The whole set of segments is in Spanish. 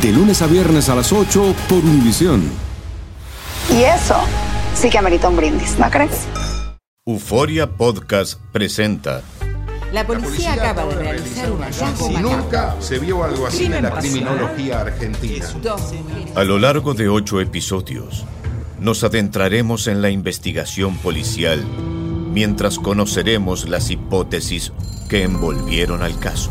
De lunes a viernes a las 8 por Univisión. Y eso sí que amerita un brindis, ¿no crees? Euforia Podcast presenta La policía acaba de realizar un hallazgo Y macabro. nunca se vio algo así en la criminología argentina. A lo largo de ocho episodios, nos adentraremos en la investigación policial mientras conoceremos las hipótesis que envolvieron al caso.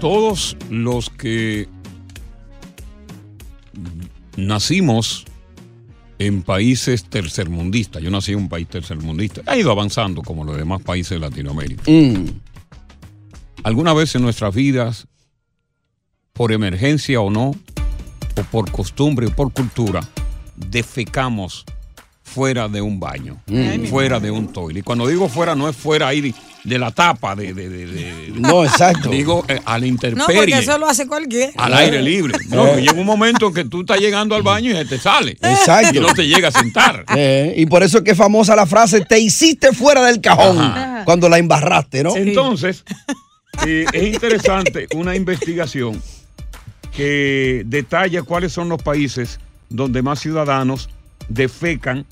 Todos los que nacimos en países tercermundistas, yo nací en un país tercermundista, ha ido avanzando como los demás países de Latinoamérica. Alguna vez en nuestras vidas, por emergencia o no, o por costumbre o por cultura, defecamos fuera de un baño, Mm. fuera de un toile. Y cuando digo fuera, no es fuera ahí de, la tapa, de, de- de- de- No, exacto. Digo eh, a la No, intemperie. porque eso lo hace cualquiera. Al aire libre. No, que llega un momento en que tú estás llegando al baño y se te sale. Exacto. Y no te llega a sentar. Eh, y por eso es que es famosa la frase, te hiciste fuera del cajón cuando la embarraste, ¿no? Entonces, eh, es interesante una investigación que detalla cuáles son los países donde más ciudadanos defecan,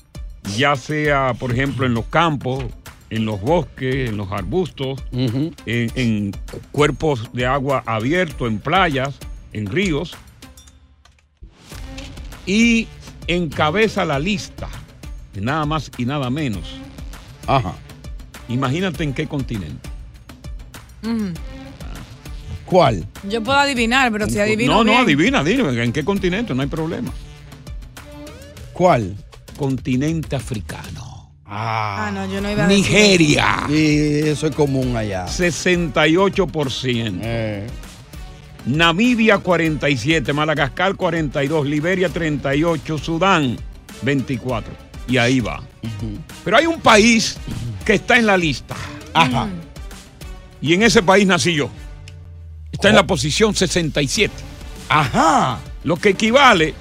ya sea, por ejemplo, en los campos, en los bosques, en los arbustos, en, en cuerpos de agua abiertos, en playas, en ríos. Y encabeza la lista, nada más y nada menos. Ajá. Imagínate en qué continente. ¿Cuál? Yo puedo adivinar, pero si adivino no, no, bien. adivina, dime, ¿en qué continente? No hay problema. ¿Cuál? Continente africano. Ah, no, yo no iba a decir Nigeria. Y eso es común allá. 68%. Eh. Namibia 47, Madagascar 42, Liberia 38, Sudán 24. Y ahí va. Pero hay un país que está en la lista. Ajá. Y en ese país nací yo. Está en la posición 67. Ajá. Lo que equivale,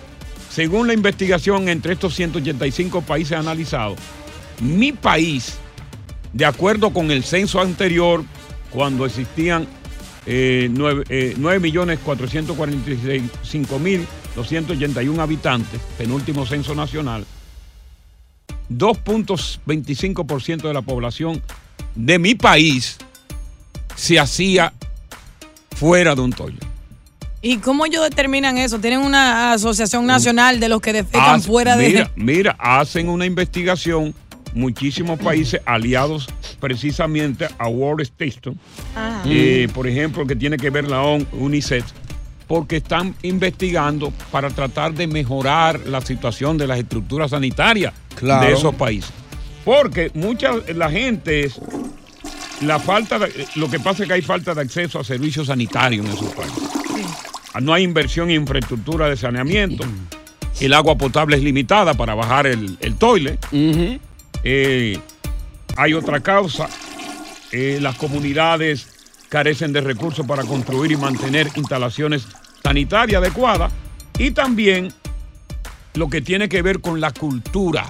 según la investigación entre estos 185 países analizados, mi país, de acuerdo con el censo anterior, cuando existían eh, 9.445.281 habitantes, penúltimo censo nacional, 2.25% de la población de mi país se hacía fuera de un toyo. ¿Y cómo ellos determinan eso? ¿Tienen una asociación nacional de los que defecan fuera de... mira, Mira, hacen una investigación muchísimos países aliados precisamente a World Station, eh, por ejemplo, que tiene que ver la UNICEF, porque están investigando para tratar de mejorar la situación de las estructuras sanitarias Claro. de esos países. Porque mucha la gente es la falta de- lo que pasa es que hay falta de acceso a servicios sanitarios en esos países. No hay inversión en infraestructura de saneamiento. El agua potable es limitada para bajar el, el toile. Eh, hay otra causa. eh, las comunidades carecen de recursos para construir y mantener instalaciones sanitarias adecuadas. Y también lo que tiene que ver con la cultura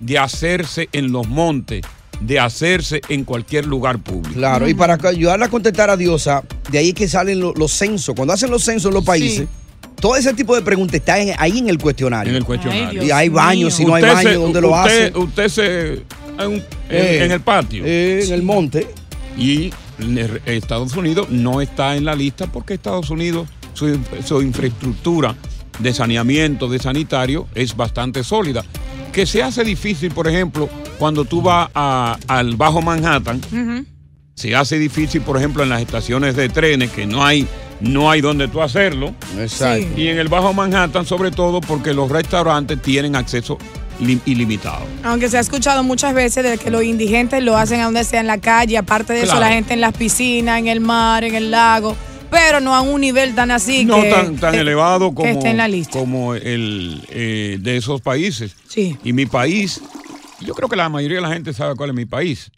de hacerse en los montes, de hacerse en cualquier lugar público. Claro, y para ayudarla a contestar a Diosa, de ahí es que salen lo- los censos. Cuando hacen los censos en los países, todo ese tipo de preguntas está en- ahí en el cuestionario. En el cuestionario. y hay baños, si no hay Usted baños, ¿dónde lo usted- hacen? Usted se. En, Eh, en- el patio. eh, en el monte. Y Estados Unidos no está en la lista porque Estados Unidos, su, su infraestructura de saneamiento, de sanitario, es bastante sólida. Que se hace difícil, por ejemplo, cuando tú vas a- al Bajo Manhattan, se hace difícil, por ejemplo, en las estaciones de trenes, que no hay, no hay donde tú hacerlo. Exacto. Y en el Bajo Manhattan, sobre todo, porque los restaurantes tienen acceso lim- ilimitado. Aunque se ha escuchado muchas veces de que los indigentes lo hacen a donde sea en la calle, aparte de eso la gente en las piscinas, en el mar, en el lago, pero no a un nivel tan así no que, tan, tan que- elevado como, esté en la lista. como el eh, de esos países. Sí. Y mi país, yo creo que la mayoría de la gente sabe cuál es mi país.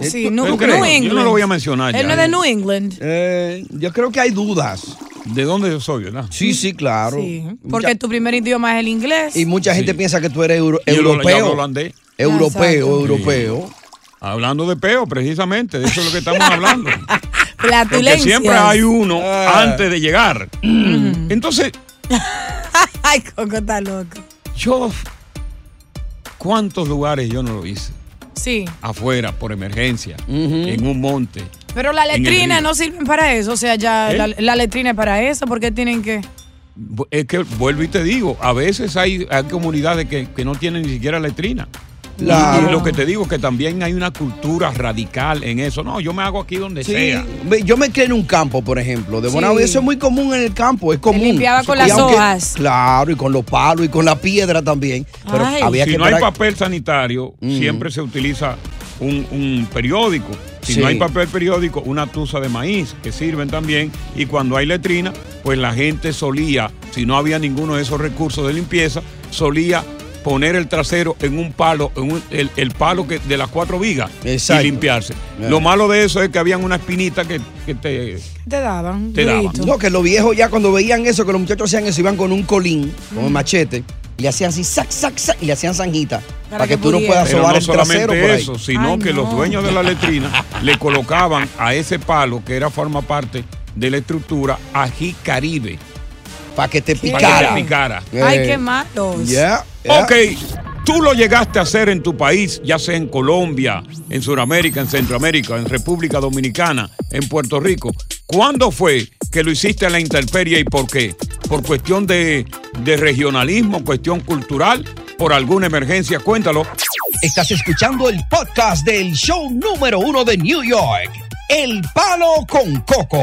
Sí, ¿Tú- New? New Yo England. no lo voy a mencionar Él no es de New England. Eh, yo creo que hay dudas. ¿De dónde yo soy, verdad? Sí, sí, claro. Sí, porque tu primer idioma es el inglés. Y mucha gente piensa que tú eres euro- europeo. hablo holandés. Europeo, europeo. Hablando de peo, precisamente, de eso es lo que estamos hablando. Porque siempre hay uno Ah. antes de llegar. Entonces, Ay, Coco está loco. yo, ¿cuántos lugares yo no lo hice? Sí. Afuera, por emergencia, en un monte. Pero letrinas río. no sirven para eso. O sea, ya ¿Eh? la, la letrina es para eso. porque tienen que.? Es que vuelvo y te digo, a veces hay, hay comunidades que, que no tienen ni siquiera letrina. Y- Claro. Y, lo que te digo que también hay una cultura radical en eso. No, yo me hago aquí donde Sí. sea. Yo me crié en un campo, por ejemplo, de Sí. Bonao, y eso es muy común en el campo, es común. limpiaba con Y las aunque- hojas. Claro, y con los palos y con la piedra también. Pero Ay. había si que no hay papel sanitario, Mm. siempre se utiliza un, un periódico. Si Sí. no hay papel periódico, una tusa de maíz, que sirven también. Y cuando hay letrina, pues la gente solía, si no había ninguno de esos recursos de limpieza, solía poner el trasero en un palo, en un- el, el palo que, de las cuatro vigas Exacto. y limpiarse. Yeah. Lo malo de eso es que habían una espinita que, que te... Te daban. Te daban. No, que los viejos ya cuando veían eso, que los muchachos hacían eso, iban con un colín, con un machete, y le hacían así, sac, sac, sac, y le hacían zanjita. Para, que, que tú no puedas Pero sobar no el trasero solamente por ahí. eso, sino Ay, que los dueños de la letrina le colocaban a ese palo, que era forma parte de la estructura, ají caribe. Para que te ¿Qué? Para que picara. te picara. Ay, qué malos. ya, ya. Ok, tú lo llegaste a hacer en tu país, ya sea en Colombia, en Sudamérica, en Centroamérica, en República Dominicana, en Puerto Rico. ¿Cuándo fue que lo hiciste en la intemperie y por qué? ¿Por cuestión de, de regionalismo, cuestión cultural, por alguna emergencia? Cuéntalo. Estás escuchando el podcast del show número uno de New York, El Palo con Coco.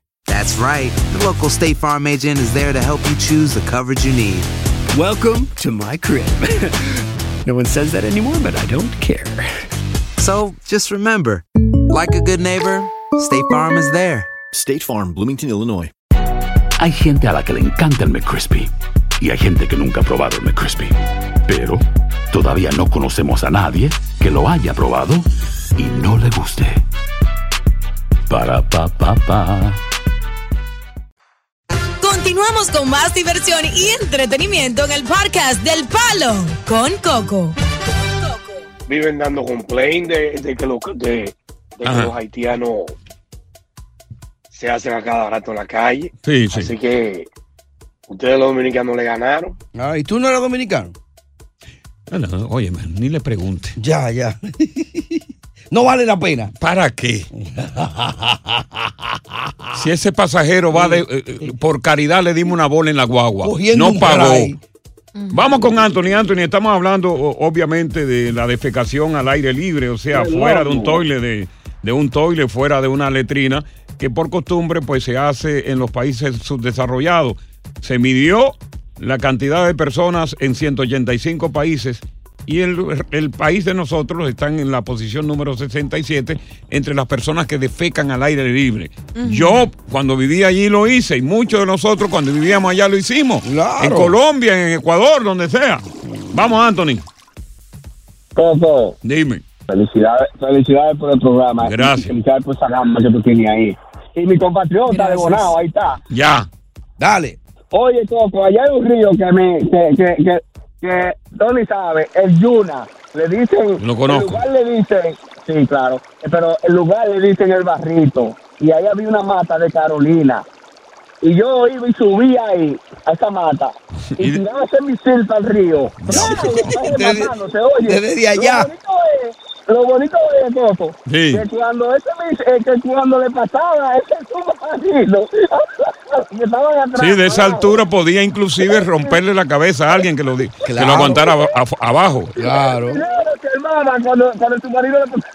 That's right. The local State Farm agent is there to help you choose the coverage you need. Welcome to my crib. no one says that anymore, but I don't care. So just remember, like a good neighbor, State Farm is there. State Farm, Bloomington, Illinois. Hay gente a la que le encanta el McCrispy y hay gente que nunca ha probado el McCrispy. Pero todavía no conocemos a nadie que lo haya probado y no le guste. Para pa pa pa. Continuamos con más diversión y entretenimiento en el podcast del Palo con Coco. viven dando complaint de, de que, lo- de- de que Ajá. los haitianos se hacen a cada rato en la calle. Sí, sí. Así que ustedes los dominicanos le ganaron. Ah, ¿Y tú no eres dominicano? No, oye, man, ni le pregunte. Ya, ya. No vale la pena. ¿Para qué? Si ese pasajero va de, eh, eh, por caridad le dimos una bola en la guagua, Cogiendo no pagó. Vamos con Anthony. Anthony, estamos hablando obviamente de la defecación al aire libre, o sea, Qué fuera de un toile, de, de un toile, fuera de una letrina, que por costumbre pues se hace en los países subdesarrollados. Se midió la cantidad de personas en 185 países y el, el país de nosotros está en la posición número 67 entre las personas que defecan al aire libre. Yo cuando vivía allí lo hice y muchos de nosotros cuando vivíamos allá lo hicimos. En Colombia, en Ecuador, donde sea. Vamos, Anthony. Coco. Dime. Felicidades, felicidades por el programa. Gracias. Felicidades por esa gama que tú tienes ahí. Y mi compatriota de Bonao, ahí está. Ya. Dale. Oye, Coco, allá hay un río que me, que, que, que, que Tony sabe, el Yuna. Le dicen. Lo conozco. El lugar le dicen, sí, claro. Pero el lugar le dicen el barrito. Y ahí había una mata de Carolina. Y yo iba y subía ahí, a esa mata. Y tiraba ese misil para el río. Desde- Matándose, oye. desde allá. Lo bonito es, lo bonito es, Coco, Sí. que cuando ese eh, que cuando le pasaba ese submarino, que estaban atrás. Sí, de esa altura podía inclusive romperle la cabeza a alguien que lo, di- que lo Claro. aguantara abajo. Claro, que hermana, cuando, cuando el submarino le pasaba.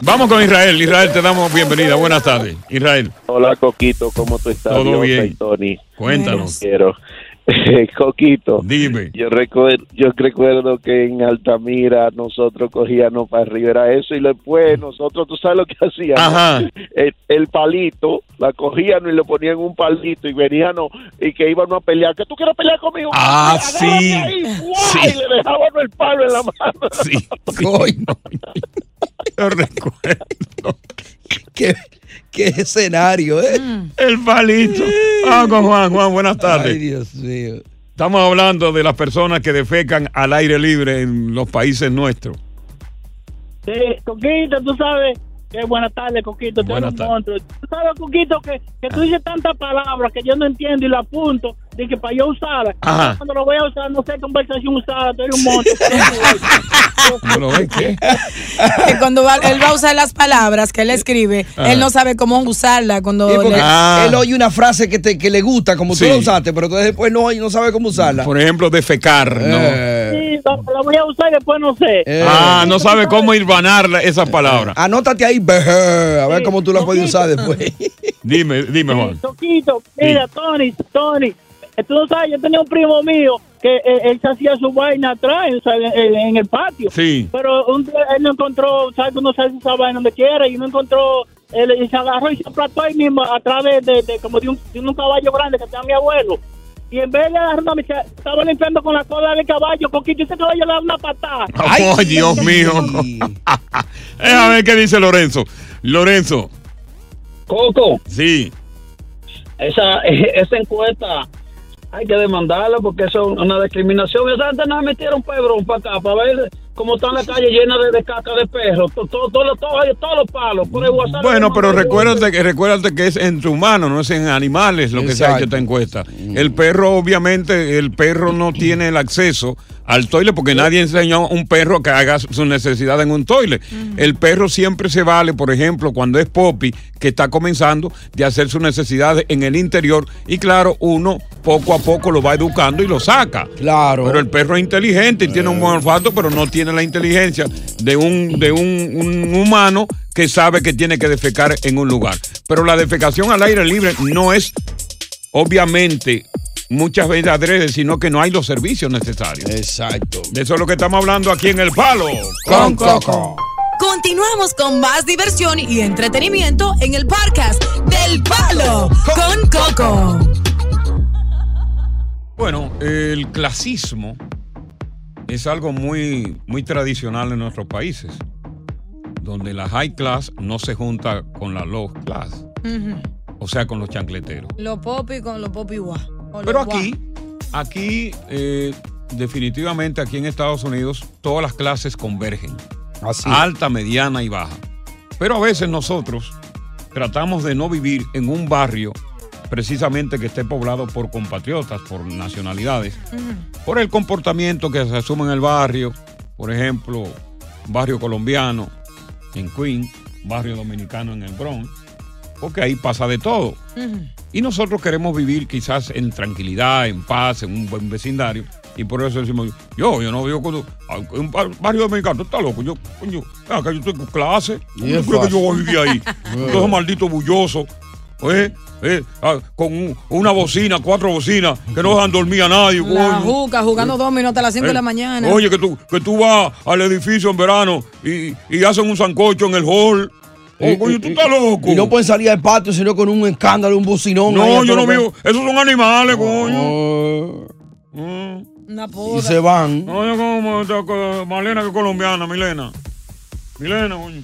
Vamos con Israel. Israel, te damos bienvenida. Buenas tardes. Israel. Hola, Coquito, ¿cómo tú estás? Todo bien. Tony. Cuéntanos. Quiero. Coquito. Dime. Yo recuerdo, yo recuerdo que en Altamira nosotros cogíamos para arriba, era eso, y después nosotros, ¿tú sabes lo que hacíamos? Ajá. El, el palito, la cogían y le ponían un palito y venían y que iban a pelear. ¿Que tú quieres pelear conmigo? Ah, sí. ahí, ¡guau! Sí. Y le dejaban el palo en la mano. Sí. Yo recuerdo. ¿Qué, qué escenario, ¿eh? El palito. Vamos con Juan. Juan, buenas tardes. Ay, Dios mío. Estamos hablando de las personas que defecan al aire libre en los países nuestros. Sí, Coquito, tú sabes que buenas tardes, Coquito, Buenas monstruo. Tú sabes, Coquito, que, que tú dices tantas palabras que yo no entiendo y lo apunto, de que para yo usarlas. Ajá. Cuando lo voy a usar, no sé qué conversación usar, tú eres un monstruo. ¿No lo ves qué? Que cuando va- él va a usar las palabras que él escribe, Ajá. él no sabe cómo usarla. Cuando Sí, le- él oye una frase que, te, que le gusta, como Sí. tú la usaste, pero entonces después no, no sabe cómo usarla. Por ejemplo, defecar. ¿no? Eh. Sí, lo voy a usar y después no sé. Ah, no sabe cómo hilvanar la- esa palabra. Anótate ahí, bejé, a ver cómo tú la puedes usar después. Dime, dime, Juan. Toquito, mira, Tony, Tony, tú no sabes, yo tenía un primo mío que eh, él se hacía su vaina atrás, o sea, en, en- en el patio. Sí. Pero un día él no encontró, ¿sabes? Tú no sabes esa vaina donde quiera, y no encontró, él y se agarró y se aplastó ahí mismo a través de, de- como de un, de un caballo grande que tenía mi abuelo. Y en vez de agarrarme, se estaba limpiando con la cola del caballo, Coquito, y ese caballo le da una patada. Oh, Dios mío. Déjame ver qué dice Lorenzo. Lorenzo. Coco. Sí. esa, esa encuesta hay que demandarla porque eso es una discriminación. Esa gente nada metieron pebrón para acá, para ver cómo está la calle llena de, de caca de todo, todo, todo- todos los palos. Por el WhatsApp Bueno, pero recuérdate que, recuérdate que es entre humanos, no es en animales lo que se ha hecho esta encuesta. El perro, obviamente, el perro no tiene el acceso al toile porque nadie enseñó a un perro que haga su necesidad en un toile. El perro siempre se vale, por ejemplo, cuando es Poppy, que está comenzando de hacer sus necesidades en el interior y claro, uno poco a poco lo va educando y lo saca. Claro. Pero el perro es inteligente y tiene un buen olfato, pero no tiene la inteligencia de un, de un, un humano que sabe que tiene que defecar en un lugar. Pero la defecación al aire libre no es, obviamente, muchas veces adrede, sino que no hay los servicios necesarios. Exacto. De eso es lo que estamos hablando aquí en El Palo. Con Coco. Continuamos con más diversión y entretenimiento en el podcast del Palo con Coco. Bueno, el clasismo es algo muy, muy tradicional en nuestros países, donde la high class no se junta con la low class, o sea, con los chancleteros. Los popi con los popi guá. O los Pero guá. aquí, aquí, eh, definitivamente aquí en Estados Unidos, todas las clases convergen. Alta, mediana y baja. Pero a veces nosotros tratamos de no vivir en un barrio precisamente que esté poblado por compatriotas, por nacionalidades, por el comportamiento que se asume en el barrio, por ejemplo, barrio colombiano en Queen, barrio dominicano en el Bronx, porque ahí pasa de todo. Y nosotros queremos vivir quizás en tranquilidad, en paz, en un buen vecindario. Y por eso decimos, yo, yo no vivo con un bar- barrio dominicano, está loco, yo, coño, acá yo tengo clase, ¿cómo Y tú es crees que yo voy a vivir ahí? Entonces maldito bulloso, ¿eh? ¿eh? Ah, con un- una bocina, cuatro bocinas, que no dejan dormir a nadie, La coño. juca jugando domino hasta las 5 de la Eh, mañana. Oye, que tú, que tú vas al edificio en verano y, y hacen un sancocho en el hall. Oh, coño, tú estás loco. Y no pueden salir al patio sino con un escándalo, un bocinón. ahí No, yo todo no lo vivo. Esos son animales, coño. Una que- Y se van. Oye, como esta co- Malena que es colombiana, Milena. Milena, coño.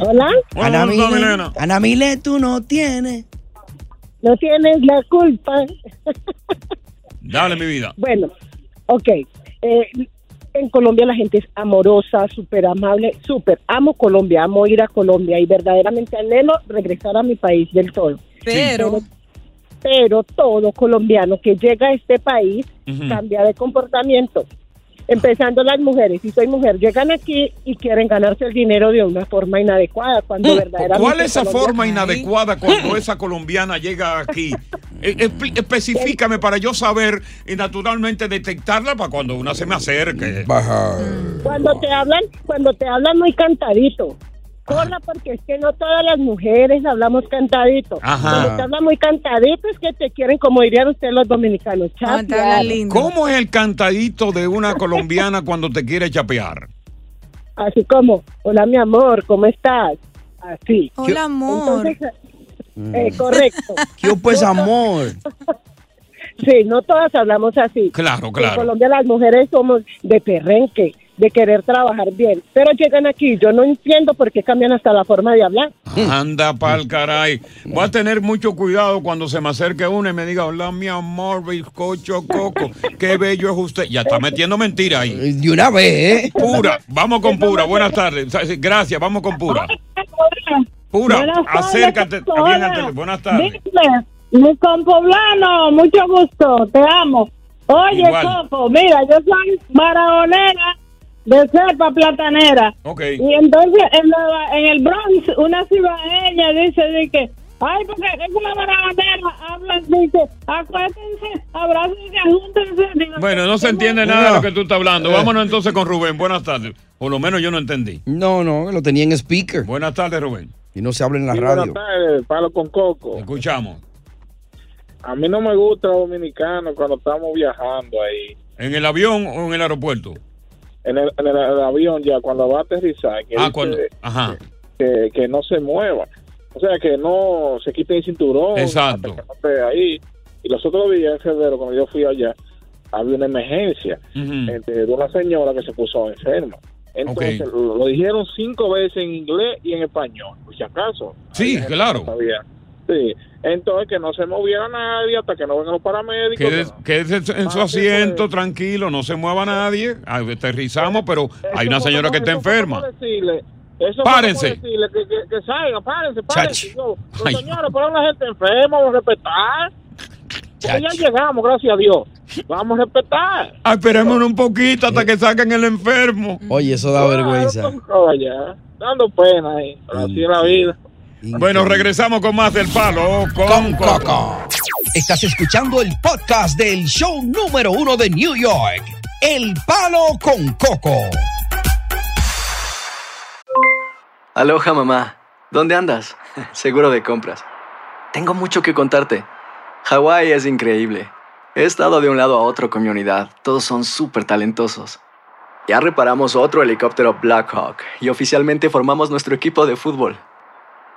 Hola. Hola, ¿dónde está Milena? Ana Mile, tú no tienes. No tienes la culpa. Dale, mi vida. Bueno, ok. Eh, en Colombia la gente es amorosa, súper amable, súper. Amo Colombia, amo ir a Colombia y verdaderamente anhelo regresar a mi país del todo. Pero- pero todo colombiano que llega a este país cambia de comportamiento. Empezando las mujeres, si soy mujer, llegan aquí y quieren ganarse el dinero de una forma inadecuada, cuando verdaderamente... ¿Cuál es esa Colombia- forma inadecuada cuando esa colombiana llega aquí? Eh, espe- Especifícame para yo saber y naturalmente detectarla para cuando una se me acerque. Cuando te hablan, cuando te hablan muy cantadito. Corra porque es que no todas las mujeres hablamos cantadito. Ajá. Cuando te hablan muy cantadito es que te quieren, como dirían ustedes los dominicanos, chapear. ¿Cómo es el cantadito de una colombiana cuando te quiere chapear? Así como, hola mi amor, ¿cómo estás? Así. Hola, amor. Entonces, eh, correcto. ¿Qué pues amor? Sí, no todas hablamos así. Claro, En claro. Colombia las mujeres somos de perrenque, de querer trabajar bien. Pero llegan aquí, yo no entiendo por qué cambian hasta la forma de hablar. Anda pa'l caray. Voy a tener mucho cuidado cuando se me acerque una y me diga, hola mi amor, bizcocho coco, qué bello es usted. Ya está metiendo mentira ahí. De una vez, ¿eh? Pura, vamos con Pura, buenas tardes. Gracias, vamos con Pura. Pura, Buenas acércate. Buenas tardes. Dime, mi compoblano, mucho gusto, te amo. Oye, Igual. Copo, mira, yo soy maraonera de cepa platanera. Ok. Y entonces en, la- en el Bronx, una cibaeña dice de que, ay, porque es una maraonera, hablan, dice, acuérdense, abrácense, júntense. Digo, Bueno, no se entiende nada de lo que tú estás hablando. Vámonos entonces con Rubén. Buenas tardes. Por lo menos yo no entendí. No, no, lo tenía en speaker. Buenas tardes, Rubén. Y no se habla en la Sí, radio. Buenas tardes, Palo con Coco. Escuchamos. A mí no me gusta dominicano cuando estamos viajando ahí. ¿En el avión o en el aeropuerto? En el, en el- avión ya, cuando va a aterrizar, que, Ah. Ajá. que, que no se mueva. O sea, que no se quite el cinturón. Exacto. ahí. Y los otros días, en febrero, cuando yo fui allá, había una emergencia eh, de una señora que se puso enferma. Entonces, lo, lo dijeron cinco veces en inglés y en español, por si acaso. Sí, claro. no sabía. Sí. Entonces, que no se moviera nadie hasta que no vengan los paramédicos. Quédese, quédese en su asiento, tranquilo, no se mueva nadie. Aterrizamos, pero hay una señora que está enferma. eso Párense. decirle que, que, que salgan, párense, párense. Yo, señores, pero la gente enferma, vamos a respetar. Porque ya llegamos, gracias a Dios. Vamos a respetar. Ah, Esperemos un poquito hasta que saquen el enfermo. Oye, eso da vergüenza. Oye, dando pena ahí, así es la vida. Bueno, regresamos con más del palo con, Coco. Estás escuchando el podcast del show número uno de New York, El Palo con Coco. Aloha mamá, ¿dónde andas? Seguro de compras. Tengo mucho que contarte. Hawái es increíble. He estado de un lado a otro con mi unidad. Todos son súper talentosos. Ya reparamos otro helicóptero Blackhawk y oficialmente formamos nuestro equipo de fútbol.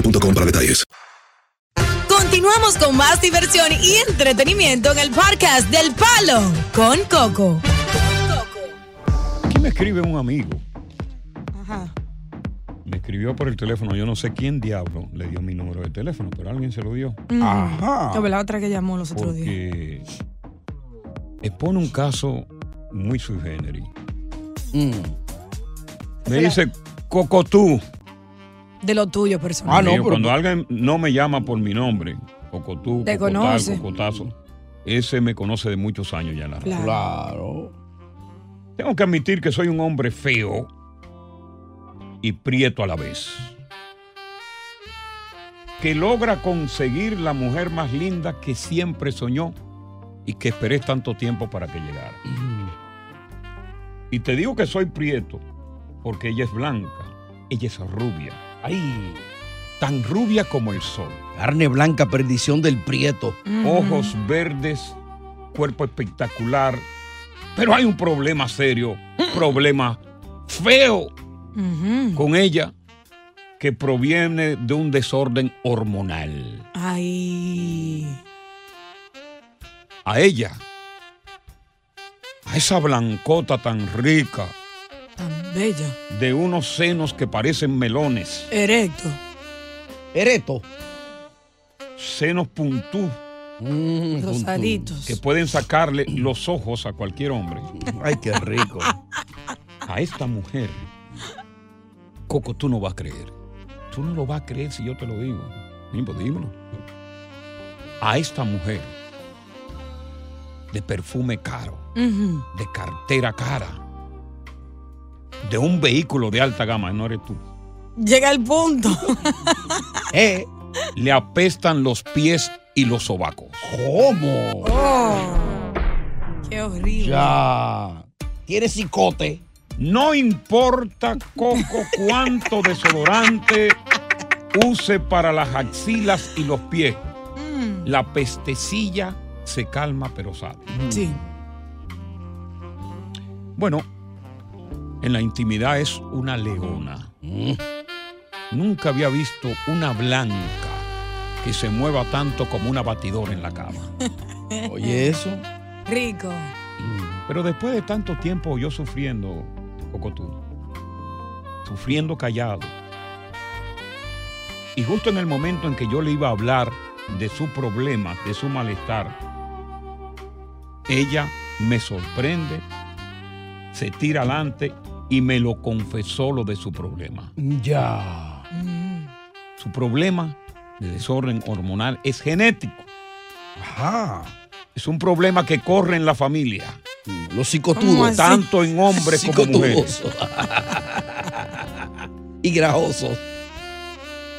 boostmobile.com para detalles. Continuamos con más diversión y entretenimiento en el podcast del Palo con Coco. Aquí me escribe un amigo. Ajá. Me escribió por el teléfono. Yo no sé quién diablo le dio mi número de teléfono, pero alguien se lo dio. Ajá. Como la otra que llamó los otros días. Porque expone un caso muy sui generis. Mm. Me dice, Cocotú. De lo tuyo Ah, personal. Digo, cuando alguien no me llama por mi nombre, Cocotú, Te Cocotal, conoce. Cocotazo, ese me conoce de muchos años ya en la radio. Claro. Claro. Tengo que admitir que soy un hombre feo y prieto a la vez. Que logra conseguir la mujer más linda que siempre soñó y que esperé tanto tiempo para que llegara. Y te digo que soy prieto porque ella es blanca, ella es rubia. Ay. Tan rubia como el sol. Carne blanca, perdición del prieto. Ojos verdes, cuerpo espectacular. Pero hay un problema serio, problema feo con ella que proviene de un desorden hormonal. Ay. A ella, a esa blancota tan rica, Tan bella. de unos senos que parecen melones, Erecto. Ereto. senos puntú, Rosaditos. que pueden sacarle los ojos a cualquier hombre. Ay, qué rico. A esta mujer, Coco, tú no vas a creer. Tú no lo vas a creer si yo te lo digo. Mimbo, dímelo. A esta mujer, de perfume caro, de cartera cara, de un vehículo de alta gama, no eres tú. Llega el punto. Eh, Le apestan los pies y los sobacos. ¿Cómo? Oh. Qué horrible. Ya. Tiene cicote. No importa, Coco, cuánto desodorante use para las axilas y los pies. Mm. La pestecilla se calma pero sale. Sí. Bueno, en la intimidad es una leona. Nunca había visto una blanca que se mueva tanto como una batidora en la cama. Oye, eso. Rico. Pero después de tanto tiempo yo sufriendo, Cocotú, sufriendo callado, y justo en el momento en que yo le iba a hablar de su problema, de su malestar, ella me sorprende, se tira adelante y me lo confesó lo de su problema. Ya. Su problema de desorden hormonal es genético. Ajá. Es un problema que corre en la familia. Los psicotudos. Tanto en hombres como mujeres. Psicotudos. y grajosos.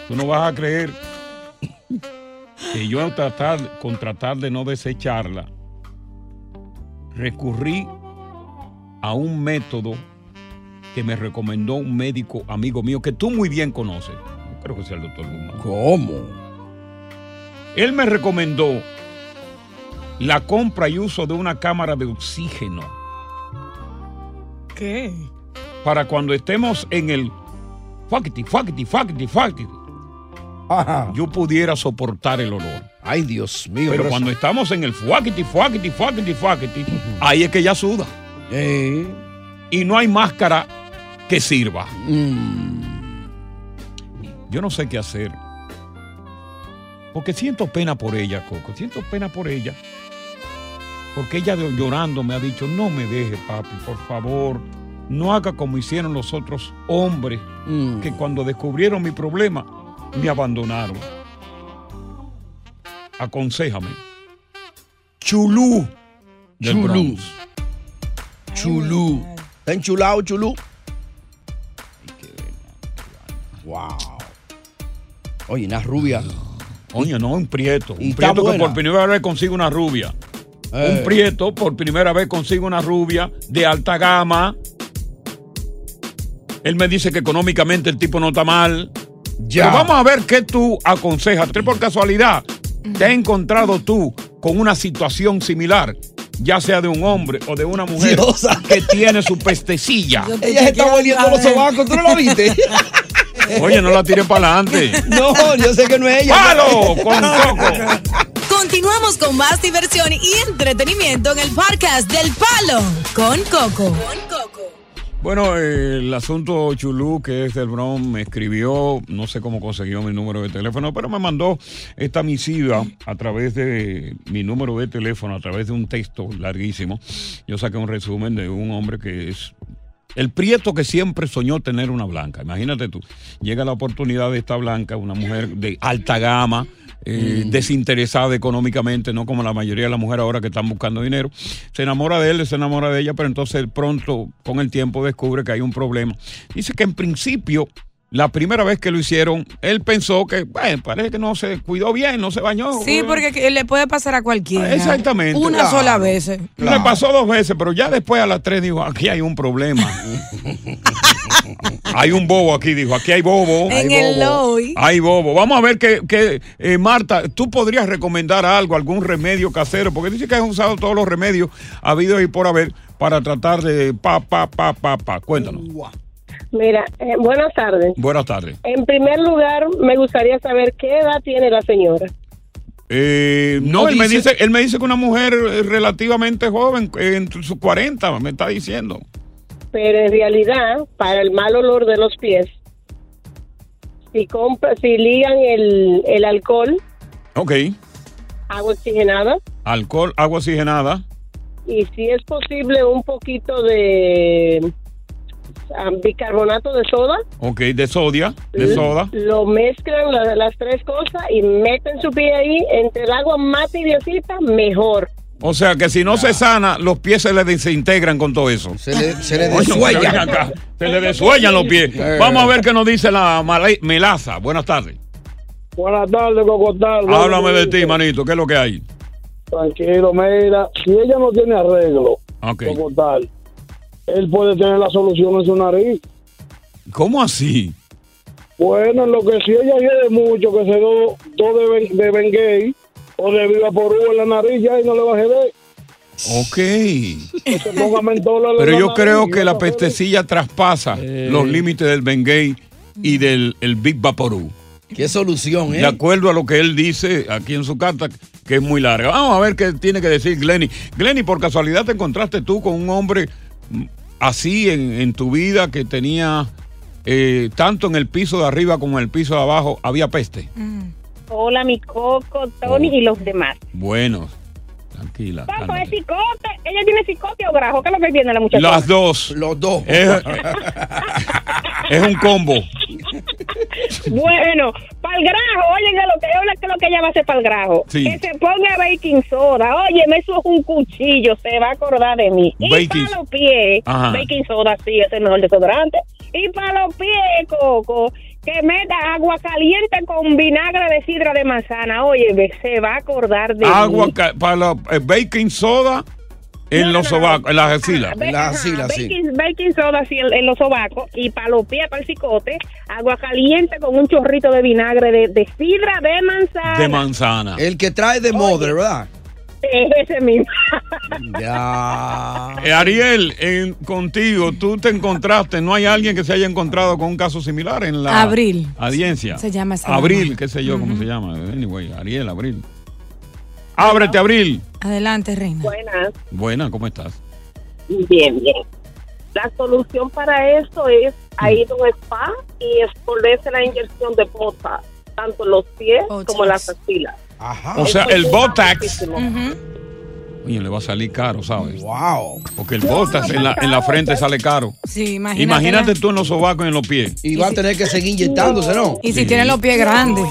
Tú no vas a creer que yo tratar, con tratar de no desecharla, recurrí a un método que me recomendó un médico amigo mío que tú muy bien conoces. No creo que sea el doctor Guzmán. ¿Cómo? Él me recomendó la compra y uso de una cámara de oxígeno ¿Qué? para cuando estemos en el fuckity, fuckity, fuckity, fuckity, yo pudiera soportar el olor. Ay, Dios mío. Pero cuando estamos en el fuckity, fuckity, fuckity, fuckity, ahí es que ya suda. Eh. Y no hay máscara que sirva. Mm. Yo no sé qué hacer. Porque siento pena por ella, Coco. Siento pena por ella. Porque ella llorando me ha dicho, no me deje, papi, por favor. No haga como hicieron los otros hombres Mm. que cuando descubrieron mi problema me abandonaron. Aconsejame. Chulú. del Chulú. Bronx. Chulú. ¿Está enchulado, Chulú? Wow. Oye, una rubia. Oye, no, un prieto. Un está prieto que buena. por primera vez consigue una rubia. Eh. Un prieto por primera vez consigue una rubia de alta gama. Él me dice que económicamente el tipo no está mal. Ya. Pero vamos a ver qué tú aconsejas. Tres por casualidad, ¿te has encontrado tú con una situación similar? Ya sea de un hombre o de una mujer Diosa. que tiene su pestecilla. Ella se está volviendo los sobacos, ¿tú no la viste? Oye, no la tires para adelante. no, yo sé que no es ella. ¡Palo! Con Coco. Continuamos con más diversión y entretenimiento en el podcast del Palo con Coco. Bueno, el asunto Chulú, que es del Bronx, me escribió, no sé cómo consiguió mi número de teléfono, pero me mandó esta misiva a través de mi número de teléfono, a través de un texto larguísimo. Yo saqué un resumen de un hombre que es el prieto que siempre soñó tener una blanca. Imagínate tú, llega la oportunidad de esta blanca, una mujer de alta gama, eh, desinteresada económicamente, no como la mayoría de las mujeres ahora que están buscando dinero. Se enamora de él, se enamora de ella, pero entonces pronto, con el tiempo, descubre que hay un problema. Dice que en principio, la primera vez que lo hicieron, él pensó que, bueno, parece que no se cuidó bien, no se bañó. Sí, porque que le puede pasar a cualquiera. Exactamente. Una Claro. sola vez. Le pasó dos veces, pero ya después a las tres dijo, aquí hay un problema. hay un bobo aquí, dijo, aquí hay bobo. En hay el bobo. Loy. Hay bobo. Vamos a ver que, que, eh, Marta, tú podrías recomendar algo, algún remedio casero, porque dice que has usado todos los remedios habidos y por haber para tratar de pa, pa, pa, pa, pa. Cuéntanos. Mira, eh, buenas tardes. Buenas tardes. En primer lugar, me gustaría saber qué edad tiene la señora. Eh, no, No él, me dice- él me dice que una mujer eh, relativamente joven, entre sus 40, me está diciendo. Pero en realidad, para el mal olor de los pies, si compra, si ligan el, el alcohol, Ok. agua oxigenada, Alcohol, agua oxigenada. y si es posible un poquito de ah, bicarbonato de soda, Ok, de sodia, de soda. lo mezclan la- las tres cosas y meten su pie ahí, entre el agua más tibiecita, mejor. O sea que si no se sana, los pies se le desintegran con todo eso. Se le, se le desuellan. Se le desuellan los pies. Eh. Vamos a ver qué nos dice la melaza. Buenas tardes. Buenas tardes, Cocotal. Háblame de ti, manito. ¿Qué es lo que hay? Tranquilo, mira, si ella no tiene arreglo, Ok. Cocotal, él puede tener la solución en su nariz. ¿Cómo así? Bueno, en lo que si ella quiere mucho, que se do dos de, Ben- de Bengay o de Viva por en la nariz ya y no le baje de. Ok. Que se ponga mentol en Pero yo creo que la pestecilla traspasa los límites del Bengay y del el Big Vaporú. Qué solución, ¿eh? De acuerdo a lo que él dice aquí en su carta, que es muy larga. Vamos a ver qué tiene que decir Glenny. Glenny, por casualidad te encontraste tú con un hombre así en, en tu vida que tenía eh, tanto en el piso de arriba como en el piso de abajo, había peste. Hola, mi Coco, Tony y los demás. Bueno, tranquila. Cálmate. ¿es cicote? ¿Ella tiene cicote o grajo? ¿Qué es lo que tiene la muchacha? Las dos. Los dos. Es, es un combo. Bueno, para el grajo, oye, lo que, que lo que ella va a hacer para el grajo. Sí. Que se ponga baking soda. Oye, eso es un cuchillo, se va a acordar de mí. Y Baking- para los pies, Ajá. baking soda, sí, es el mejor desodorante. Y para los pies, Coco, que meta agua caliente con vinagre de sidra de manzana. Oye, se va a acordar de Agua mí. para la, eh, baking soda en los sobacos, en las axilas. Ve- ajá, baking, baking soda así en, en los sobacos y para los pies, para el cicote, agua caliente con un chorrito de vinagre de, de sidra de manzana. De manzana. El que trae de Mother, ¿verdad? Es ese mismo. Ya. Eh, Ariel, en- contigo, tú te encontraste, no hay alguien que se haya encontrado con un caso similar en la Abril. audiencia. Se llama Abril, qué sé yo, cómo se llama. Anyway, Ariel, Abril. Ábrete, Abril. Adelante, reina. Buenas. Buena, ¿cómo estás? Bien, bien. La solución para eso es a ir a un spa y exponerse la inyección de Botox, tanto en los pies como en las axilas. O sea, el ayuda muchísimo. Oye, le va a salir caro, ¿sabes? Wow. Porque el Botox en la, en la frente sale caro. Sí, imagínate. Imagínate tú en los sobacos y en los pies. Y va a tener que seguir inyectándose, ¿no? Y si tienen los pies grandes.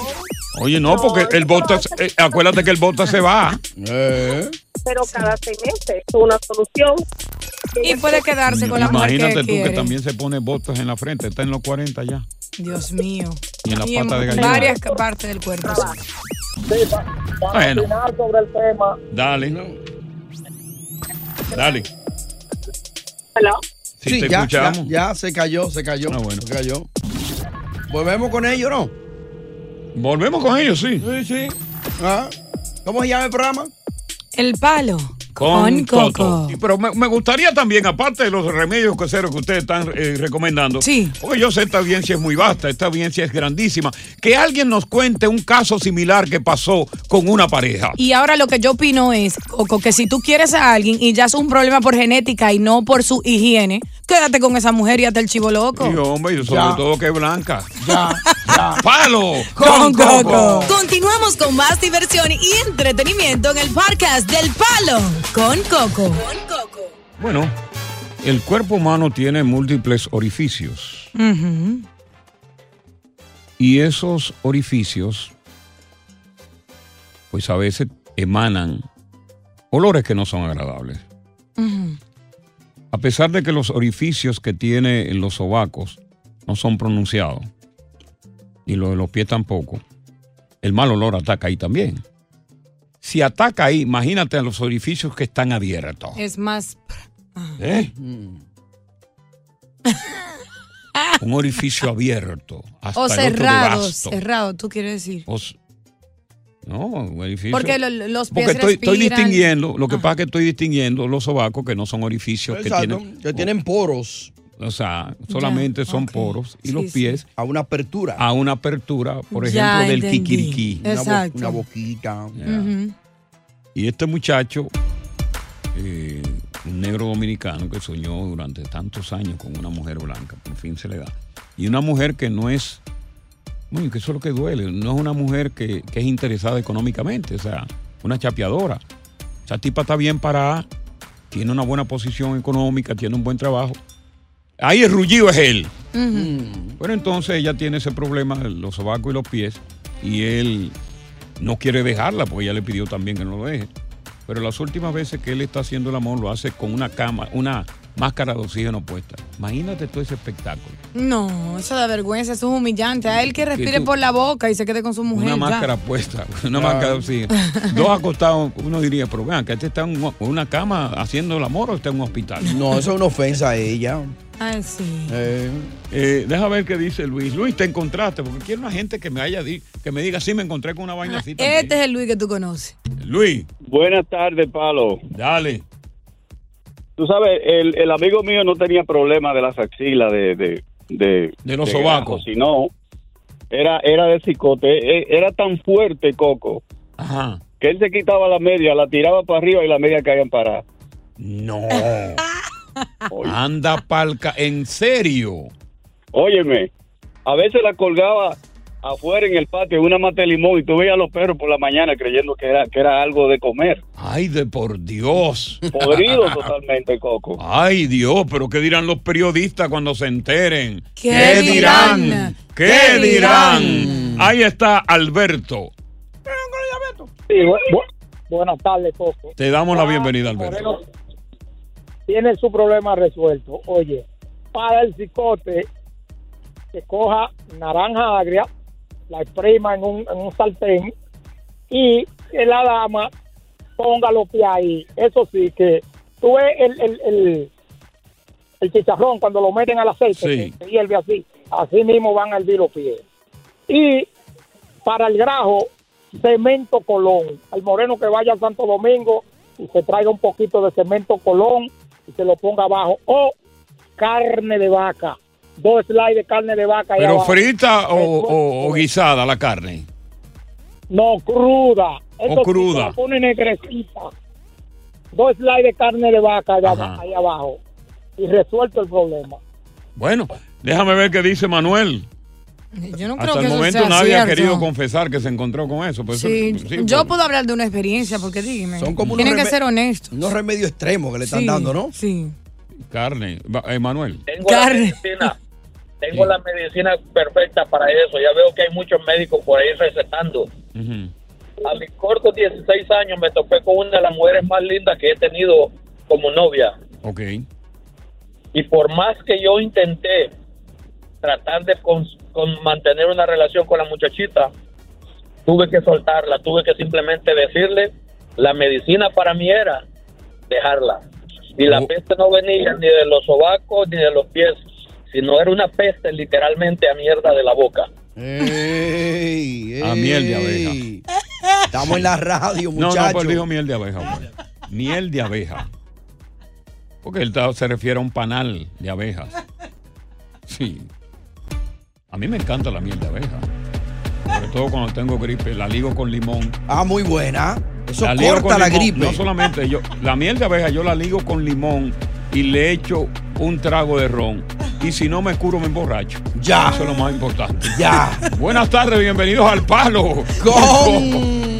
Oye, no, porque el Botox, eh, acuérdate que el Botox se va. Pero cada seis meses es una solución. Y puede quedarse con la mujer que Imagínate tú que también se pone Botox en la frente, está en los 40 ya. Dios mío. Y en la Y pata de gallina. varias partes del cuerpo. sí. Para Bueno. opinar sobre el tema, Dale. Dale. ¿Hello? Sí, te ya, escuchamos. ya, ya, se cayó, se cayó. Ah, bueno. Se cayó. Volvemos con ellos, ¿no? Volvemos con ellos, sí. Sí, sí. Ah, ¿Cómo se llama el programa? El palo Con con coco. Coco. Y- Pero me, me gustaría también, aparte de los remedios caseros que ustedes están eh, recomendando, Sí. porque yo sé esta audiencia es muy vasta, esta audiencia es grandísima, que alguien nos cuente un caso similar que pasó con una pareja. Y ahora lo que yo opino es, Coco, que si tú quieres a alguien y ya es un problema por genética y no por su higiene, quédate con esa mujer y hasta el chivo loco. Y hombre, y sobre Ya. todo que es blanca. Ya, ya. ¡Palo! Con Coco. Continuamos con más diversión y entretenimiento en el podcast del Palo con Coco. Bueno, el cuerpo humano tiene múltiples orificios. Y esos orificios, pues a veces emanan olores que no son agradables. A pesar de que los orificios que tiene en los sobacos no son pronunciados, y lo de los pies tampoco, el mal olor ataca ahí también. Si ataca ahí, imagínate a los orificios que están abiertos. Es más. ¿Eh? Un orificio abierto. Hasta O debasto. Cerrado, tú quieres decir. O no, un orificio. Porque lo- los pies Porque estoy, distinguiendo, lo que pasa es que estoy distinguiendo los sobacos que no son orificios Exacto, que tienen. que tienen poros. O sea, solamente son poros. Y Sí, los sí. pies. A una apertura. A una apertura, por Ya ejemplo, del kikiriki. Una, bo- Exacto. una boquita. Y este muchacho, eh, un negro dominicano que soñó durante tantos años con una mujer blanca, por fin se le da. Y una mujer que no es, bueno, que eso es lo que duele, no es una mujer que, que es interesada económicamente, o sea, una chapeadora. Esa tipa está bien parada, tiene una buena posición económica, tiene un buen trabajo. Ahí el rullido es él. Pero entonces ella tiene ese problema, los sobacos y los pies, y él no quiere dejarla porque ella le pidió también que no lo deje. Pero las últimas veces que él está haciendo el amor lo hace con una cama, una máscara de oxígeno puesta. Imagínate todo ese espectáculo. No, eso da vergüenza, eso es humillante. A él que respire tú- por la boca y se quede con su mujer. Una ya. máscara puesta, una Ah. máscara de oxígeno. Dos acostados, uno diría, pero vean, que este está en un- una cama haciendo el amor o está en un hospital. No, eso es una ofensa a ella. Ay, sí. Eh, eh, deja ver qué dice Luis. Luis, te encontraste, porque quiero una gente que me haya di- que me diga, sí, me encontré con una vaina así. Este es el Luis que tú conoces. Luis. Buenas tardes, Palo. Dale. Tú sabes, el, el amigo mío no tenía problema de las axilas, de... De, de, De los grajo, sobacos. sino era, era de cicote. E- Era tan fuerte, Coco, Ajá. que él se quitaba la media, la tiraba para arriba y la media caían para... No. Anda palca, en serio. Óyeme, a veces la colgaba afuera en el patio, una mata de limón, y tú veías a los perros por la mañana creyendo que era, que era algo de comer. Ay, de por Dios. Podrido totalmente, Coco. Ay, Dios, pero ¿qué dirán los periodistas cuando se enteren? ¿Qué dirán? ¿Qué, ¿Qué dirán? dirán? Ahí está Alberto. Sí, bu- bu- buenas tardes, Coco. Te damos la bienvenida, Alberto. Tiene su problema resuelto. Oye, para el cicote, que coja naranja agria, la exprima en un, en un sartén y que la dama ponga los pies ahí. Eso sí, que tú ves el, el, el, el chicharrón cuando lo meten al aceite, Sí. que se hierve así. Así mismo van a hervir los pies. Y para el grajo, cemento colón. Al moreno que vaya a Santo Domingo y se traiga un poquito de cemento colón y se lo ponga abajo. O carne de vaca. Dos slides de carne de vaca. ¿Pero abajo. frita o, o- o guisada la carne? No, cruda. Sí, cruda. la pone negrecita. Dos slides de carne de vaca ahí abajo. Y resuelto el problema. Bueno, déjame ver qué dice Manuel. Yo no creo Hasta que el eso momento sea nadie ha querido confesar que se encontró con eso. pues Sí, eso- sí, yo puedo hablar de una experiencia, porque dígame. Son como Tienen unos que ser honestos. Unos remedios extremos que le están Sí, dando, ¿no? Sí. Carne. Va- eh, Manuel. Tengo la medicina, tengo la medicina perfecta para eso. Ya veo que hay muchos médicos por ahí recetando. A mis cortos 16 años me topé con una de las mujeres más lindas que he tenido como novia. Ok. Y por más que yo intenté tratar de con- con mantener una relación con la muchachita, tuve que soltarla, tuve que simplemente decirle, la medicina para mí era dejarla. Y la peste no venía ni de los sobacos ni de los pies, sino era una peste literalmente a mierda de la boca. A miel de abeja. Estamos en la radio, No, no, muchachos. pues dijo miel de abeja. güey. Miel de abeja. Porque él se refiere a un panal de abejas. Sí. A mí me encanta la miel de abeja. Sobre todo cuando tengo gripe, la ligo con limón. Ah, muy buena. Eso La ligo corta con la limón. gripe. No solamente yo, la miel de abeja yo la ligo con limón y le echo un trago de ron. Y si no me curo, me emborracho. Ya. Eso es lo más importante. Ya. Buenas tardes, bienvenidos al Palo. Con-